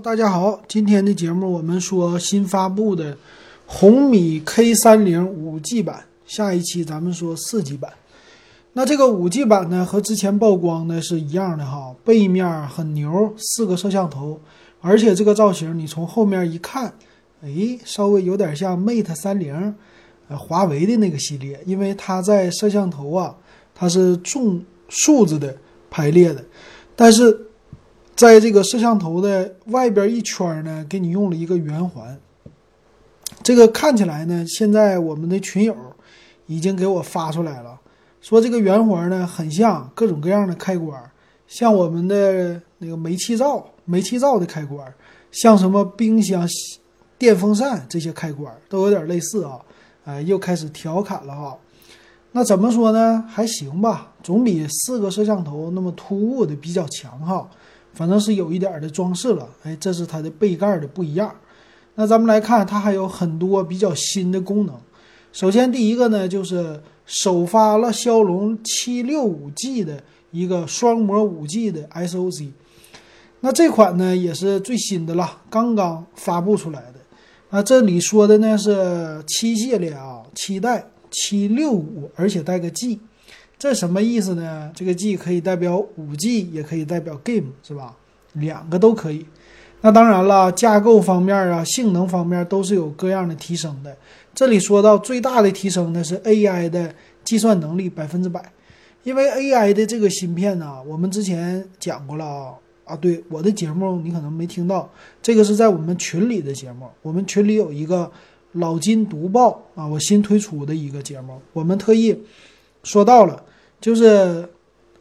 大家好，今天的节目我们说新发布的红米 K 三零五 G 版，下一期咱们说四 G 版。那这个五 G 版呢，和之前曝光的是一样的哈，背面很牛，四个摄像头，而且这个造型你从后面一看，哎，稍微有点像 Mate 三零，呃，华为的那个系列，因为它在摄像头啊，它是纵竖着的排列的，但是。在这个摄像头的外边一圈呢，给你用了一个圆环。这个看起来呢，现在我们的群友已经给我发出来了，说这个圆环呢很像各种各样的开关，像我们的那个煤气灶、煤气灶的开关，像什么冰箱、电风扇这些开关都有点类似啊。哎，又开始调侃了哈。那怎么说呢？还行吧，总比四个摄像头那么突兀的比较强哈。反正是有一点的装饰了，哎，这是它的背盖的不一样。那咱们来看，它还有很多比较新的功能。首先第一个呢，就是首发了骁龙七六五 G 的一个双模五 G 的 SOC。那这款呢也是最新的了，刚刚发布出来的。那这里说的呢是七系列啊，七代七六五，而且带个 G。这什么意思呢？这个 G 可以代表五 G，也可以代表 Game，是吧？两个都可以。那当然了，架构方面啊，性能方面都是有各样的提升的。这里说到最大的提升呢是 AI 的计算能力百分之百，因为 AI 的这个芯片呢，我们之前讲过了啊啊，对我的节目你可能没听到，这个是在我们群里的节目，我们群里有一个老金读报啊，我新推出的一个节目，我们特意说到了。就是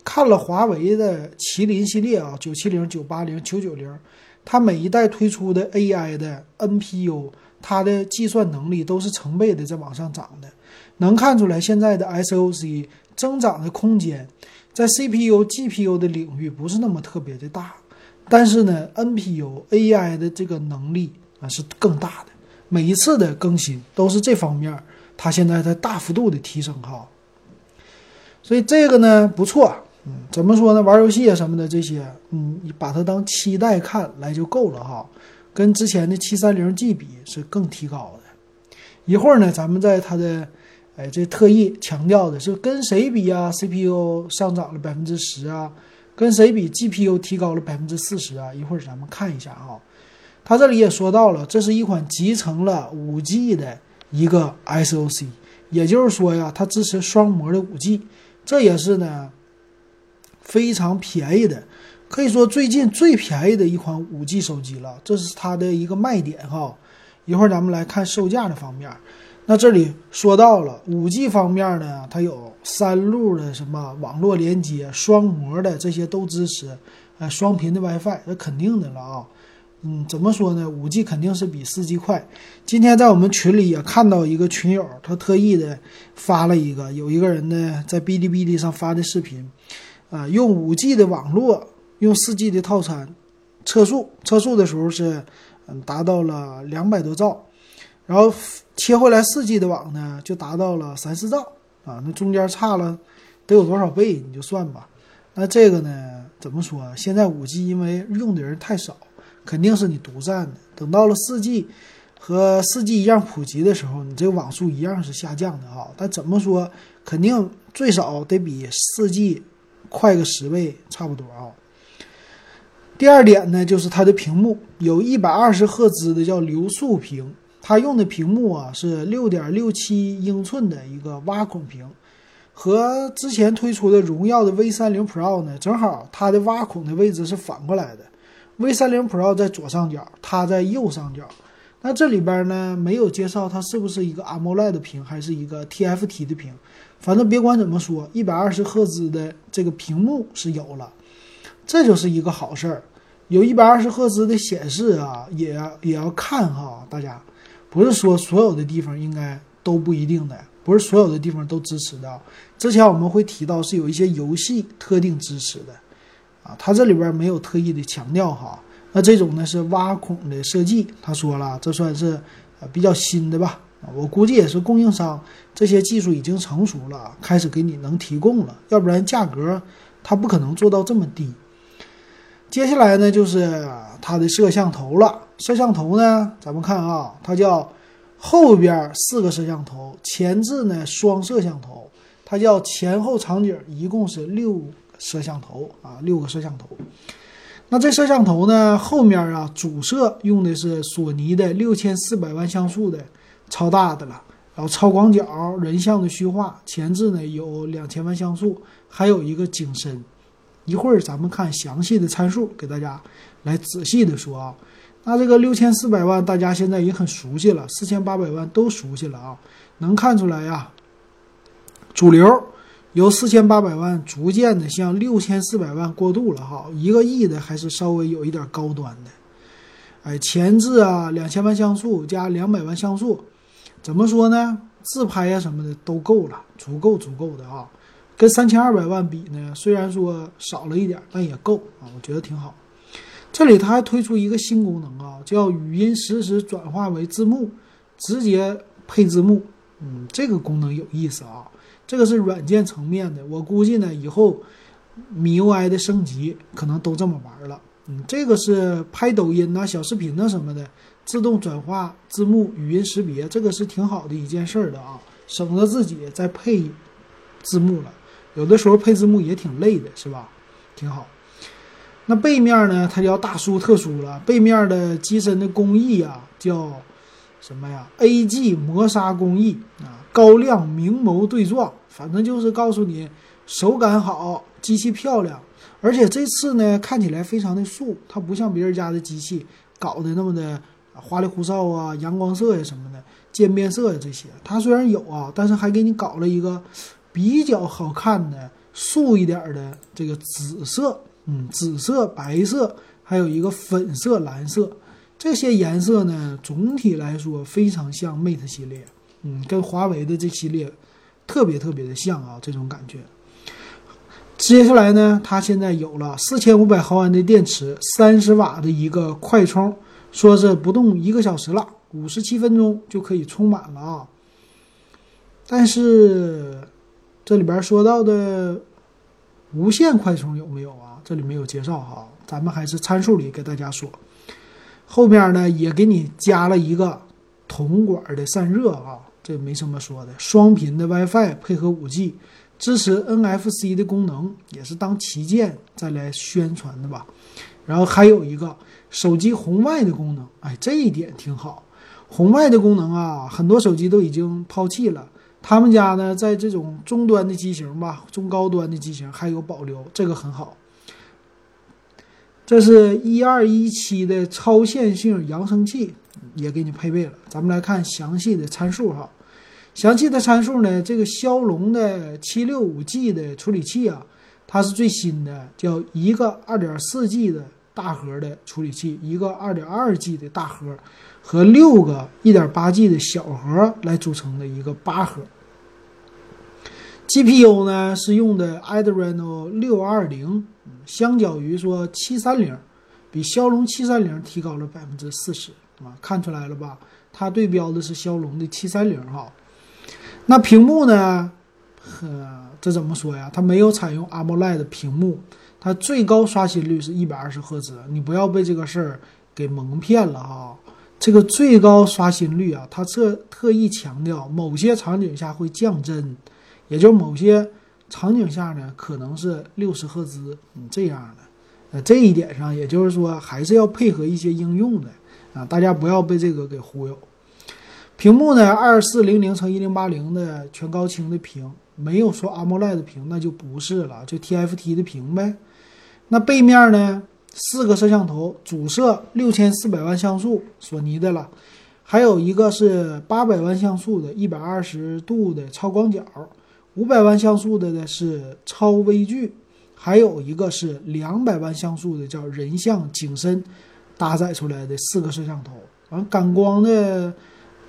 看了华为的麒麟系列啊，九七零、九八零、九九零，它每一代推出的 AI 的 NPU，它的计算能力都是成倍的在往上涨的。能看出来现在的 SOC 增长的空间，在 CPU、GPU 的领域不是那么特别的大，但是呢，NPU AI 的这个能力啊是更大的。每一次的更新都是这方面，它现在在大幅度的提升哈。所以这个呢不错，嗯，怎么说呢？玩游戏啊什么的这些，嗯，你把它当期待看来就够了哈。跟之前的七三零 G 比是更提高的。一会儿呢，咱们在它的，哎，这特意强调的是跟谁比啊？CPU 上涨了百分之十啊，跟谁比？GPU 提高了百分之四十啊？一会儿咱们看一下哈。它这里也说到了，这是一款集成了五 G 的一个 SOC，也就是说呀，它支持双模的五 G。这也是呢，非常便宜的，可以说最近最便宜的一款五 G 手机了。这是它的一个卖点哈。一会儿咱们来看售价的方面。那这里说到了五 G 方面呢，它有三路的什么网络连接、双模的这些都支持，呃，双频的 WiFi，那肯定的了啊。嗯，怎么说呢？五 G 肯定是比四 G 快。今天在我们群里也看到一个群友，他特意的发了一个，有一个人呢在哔哩哔哩上发的视频，啊，用五 G 的网络，用四 G 的套餐，测速，测速的时候是，嗯，达到了两百多兆，然后切回来四 G 的网呢，就达到了三四兆，啊，那中间差了得有多少倍，你就算吧。那这个呢，怎么说？现在五 G 因为用的人太少。肯定是你独占的。等到了四 G 和四 G 一样普及的时候，你这个网速一样是下降的啊。但怎么说，肯定最少得比四 G 快个十倍差不多啊。第二点呢，就是它的屏幕有一百二十赫兹的叫流速屏，它用的屏幕啊是六点六七英寸的一个挖孔屏，和之前推出的荣耀的 V 三零 Pro 呢，正好它的挖孔的位置是反过来的。V 三零 Pro 在左上角，它在右上角。那这里边呢没有介绍它是不是一个 AMOLED 的屏，还是一个 TFT 的屏。反正别管怎么说，一百二十赫兹的这个屏幕是有了，这就是一个好事儿。有一百二十赫兹的显示啊，也也要看哈，大家不是说所有的地方应该都不一定的，不是所有的地方都支持的。之前我们会提到是有一些游戏特定支持的。啊，它这里边没有特意的强调哈，那这种呢是挖孔的设计，他说了，这算是呃比较新的吧？我估计也是供应商这些技术已经成熟了，开始给你能提供了，要不然价格它不可能做到这么低。接下来呢，就是它的摄像头了。摄像头呢，咱们看啊，它叫后边四个摄像头，前置呢双摄像头，它叫前后场景，一共是六摄像头啊，六个摄像头。那这摄像头呢，后面啊主摄用的是索尼的六千四百万像素的超大的了，然后超广角人像的虚化，前置呢有两千万像素，还有一个景深。一会儿咱们看详细的参数，给大家来仔细的说啊。那这个六千四百万大家现在也很熟悉了，四千八百万都熟悉了啊。能看出来呀，主流由四千八百万逐渐的向六千四百万过渡了哈。一个亿的还是稍微有一点高端的。哎，前置啊两千万像素加两百万像素，怎么说呢？自拍呀什么的都够了，足够足够的啊。跟三千二百万比呢，虽然说少了一点，但也够啊，我觉得挺好。这里它还推出一个新功能啊，叫语音实时转化为字幕，直接配字幕。嗯，这个功能有意思啊。这个是软件层面的，我估计呢以后米 UI 的升级可能都这么玩了。嗯，这个是拍抖音呐、小视频呐什么的，自动转化字幕、语音识别，这个是挺好的一件事儿的啊，省得自己再配字幕了。有的时候配字幕也挺累的，是吧？挺好。那背面呢？它叫大书特书了。背面的机身的工艺啊，叫什么呀？A.G. 磨砂工艺啊，高亮明眸对撞，反正就是告诉你手感好，机器漂亮。而且这次呢，看起来非常的素，它不像别人家的机器搞的那么的花里胡哨啊，阳光色呀什么的，渐变色呀这些。它虽然有啊，但是还给你搞了一个。比较好看的素一点的这个紫色，嗯，紫色、白色，还有一个粉色、蓝色，这些颜色呢，总体来说非常像 Mate 系列，嗯，跟华为的这系列特别特别的像啊，这种感觉。接下来呢，它现在有了四千五百毫安的电池，三十瓦的一个快充，说是不动一个小时了，五十七分钟就可以充满了啊，但是。这里边说到的无线快充有没有啊？这里没有介绍哈，咱们还是参数里给大家说。后面呢也给你加了一个铜管的散热啊，这没什么说的。双频的 WiFi 配合 5G，支持 NFC 的功能，也是当旗舰再来宣传的吧。然后还有一个手机红外的功能，哎，这一点挺好。红外的功能啊，很多手机都已经抛弃了。他们家呢，在这种中端的机型吧，中高端的机型还有保留，这个很好。这是一二一七的超线性扬声器，也给你配备了。咱们来看详细的参数哈。详细的参数呢，这个骁龙的七六五 G 的处理器啊，它是最新的，叫一个二点四 G 的大核的处理器，一个二点二 G 的大核和六个一点八 G 的小核来组成的一个八核。GPU 呢是用的 Adreno 六二零，相较于说七三零，比骁龙七三零提高了百分之四十啊，看出来了吧？它对标的是骁龙的七三零哈。那屏幕呢？呵，这怎么说呀？它没有采用 AMOLED 屏幕，它最高刷新率是一百二十赫兹，你不要被这个事儿给蒙骗了哈。这个最高刷新率啊，它特特意强调某些场景下会降帧。也就某些场景下呢，可能是六十赫兹，嗯，这样的，呃，这一点上，也就是说，还是要配合一些应用的啊，大家不要被这个给忽悠。屏幕呢，二四零零乘一零八零的全高清的屏，没有说 AMOLED 屏，那就不是了，就 TFT 的屏呗。那背面呢，四个摄像头，主摄六千四百万像素，索尼的了，还有一个是八百万像素的，一百二十度的超广角。五百万像素的呢是超微距，还有一个是两百万像素的叫人像景深，搭载出来的四个摄像头，完感光的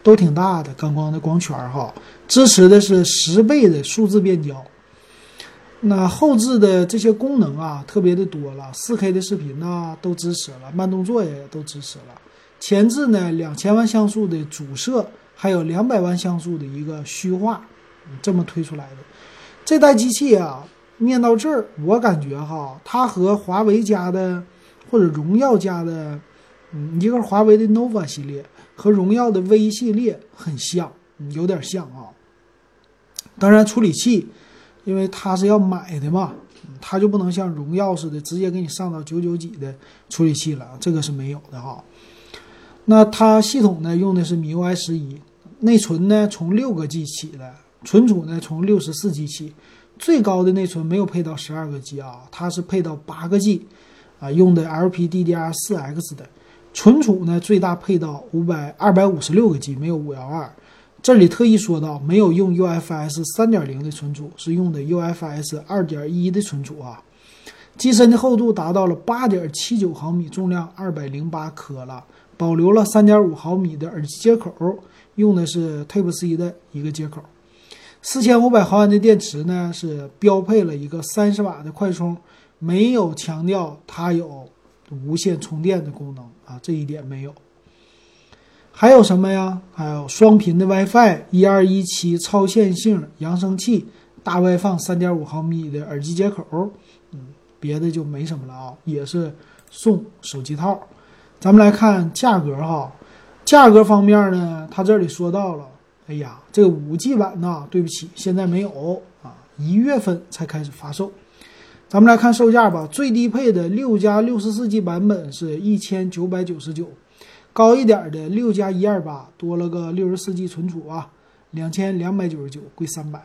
都挺大的，感光的光圈哈，支持的是十倍的数字变焦。那后置的这些功能啊，特别的多了，四 K 的视频呢都支持了，慢动作也都支持了。前置呢两千万像素的主摄，还有两百万像素的一个虚化。这么推出来的这代机器啊，念到这儿，我感觉哈，它和华为家的或者荣耀家的，嗯，一个华为的 nova 系列和荣耀的 V 系列很像，有点像啊。当然，处理器，因为它是要买的嘛，它就不能像荣耀似的直接给你上到九九几的处理器了，这个是没有的哈。那它系统呢用的是米 UI 十一，内存呢从六个 G 起的，存储呢从六十四 G 起，最高的内存没有配到十二个 G 啊，它是配到八个 G，啊，用的 LPDDR 四 X 的，存储呢最大配到五百二百五十六个 G，没有五幺二。这里特意说到没有用 UFS 三点零的存储，是用的 UFS 二点一的存储啊。机身的厚度达到了八点七九毫米，重量二百零八克了。保留了三点五毫米的耳机接口，用的是 Type C 的一个接口。四千五百毫安的电池呢，是标配了一个三十瓦的快充，没有强调它有无线充电的功能啊，这一点没有。还有什么呀？还有双频的 WiFi，一二一七超线性扬声器，大外放三点五毫米的耳机接口。嗯，别的就没什么了啊，也是送手机套。咱们来看价格哈，价格方面呢，它这里说到了，哎呀，这个五 G 版呢，对不起，现在没有啊，一月份才开始发售。咱们来看售价吧，最低配的六加六十四 G 版本是一千九百九十九。高一点的六加一二八多了个六十四 G 存储啊，两千两百九十九，贵三百。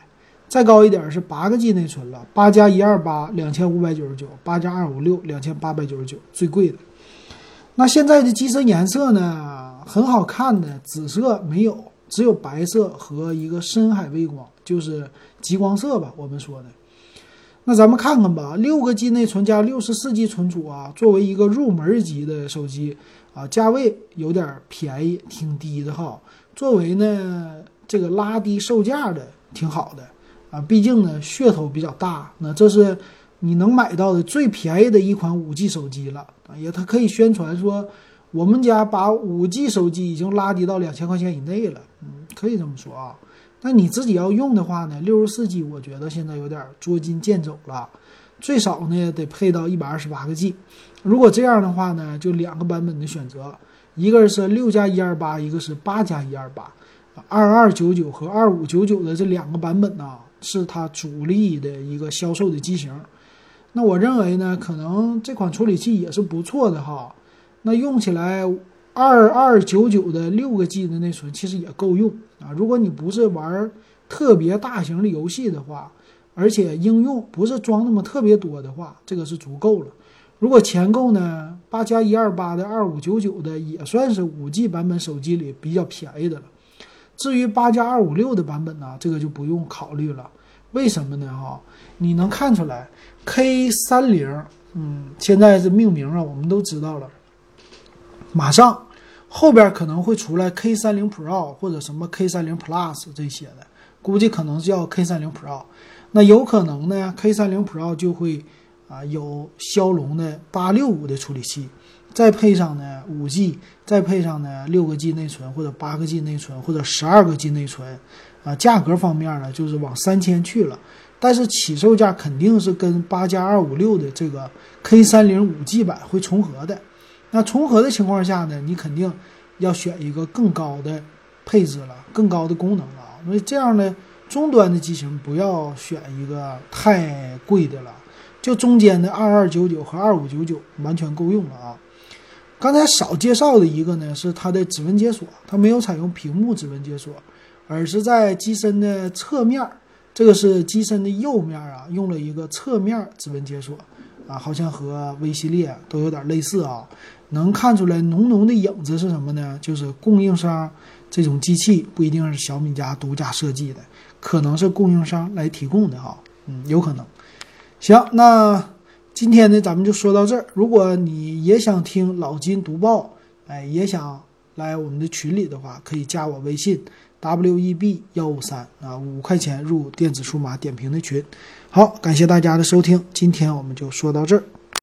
再高一点是八个 G 内存了，八加一二八两千五百九十九，八加二五六两千八百九十九，最贵的。那现在的机身颜色呢，很好看的紫色没有，只有白色和一个深海微光，就是极光色吧，我们说的。那咱们看看吧，六个 G 内存加六十四 G 存储啊，作为一个入门级的手机啊，价位有点便宜，挺低的哈。作为呢这个拉低售价的，挺好的啊，毕竟呢噱头比较大。那这是你能买到的最便宜的一款五 G 手机了啊，也它可以宣传说我们家把五 G 手机已经拉低到两千块钱以内了，嗯，可以这么说啊。那你自己要用的话呢，六十四 G 我觉得现在有点捉襟见肘了，最少呢得配到一百二十八个 G。如果这样的话呢，就两个版本的选择，一个是六加一二八，一个是八加一二八，二二九九和二五九九的这两个版本呢，是它主力的一个销售的机型。那我认为呢，可能这款处理器也是不错的哈，那用起来。二二九九的六个 G 的内存其实也够用啊！如果你不是玩特别大型的游戏的话，而且应用不是装那么特别多的话，这个是足够了。如果钱够呢，八加一二八的二五九九的也算是五 G 版本手机里比较便宜的了。至于八加二五六的版本呢，这个就不用考虑了。为什么呢？哈，你能看出来 K 三零，嗯，现在是命名啊，我们都知道了。马上后边可能会出来 K 三零 Pro 或者什么 K 三零 Plus 这些的，估计可能叫 K 三零 Pro。那有可能呢，K 三零 Pro 就会啊有骁龙的八六五的处理器，再配上呢五 G，再配上呢六个 G 内存或者八个 G 内存或者十二个 G 内存，啊价格方面呢就是往三千去了，但是起售价肯定是跟八加二五六的这个 K 三零五 G 版会重合的。那重合的情况下呢，你肯定要选一个更高的配置了，更高的功能了。所以这样呢，终端的机型不要选一个太贵的了，就中间的二二九九和二五九九完全够用了啊。刚才少介绍的一个呢是它的指纹解锁，它没有采用屏幕指纹解锁，而是在机身的侧面，这个是机身的右面啊，用了一个侧面指纹解锁啊，好像和 V 系列都有点类似啊。能看出来浓浓的影子是什么呢？就是供应商这种机器不一定是小米家独家设计的，可能是供应商来提供的哈，嗯，有可能。行，那今天呢，咱们就说到这儿。如果你也想听老金读报，哎，也想来我们的群里的话，可以加我微信 w e b 幺五三啊，五块钱入电子数码点评的群。好，感谢大家的收听，今天我们就说到这儿。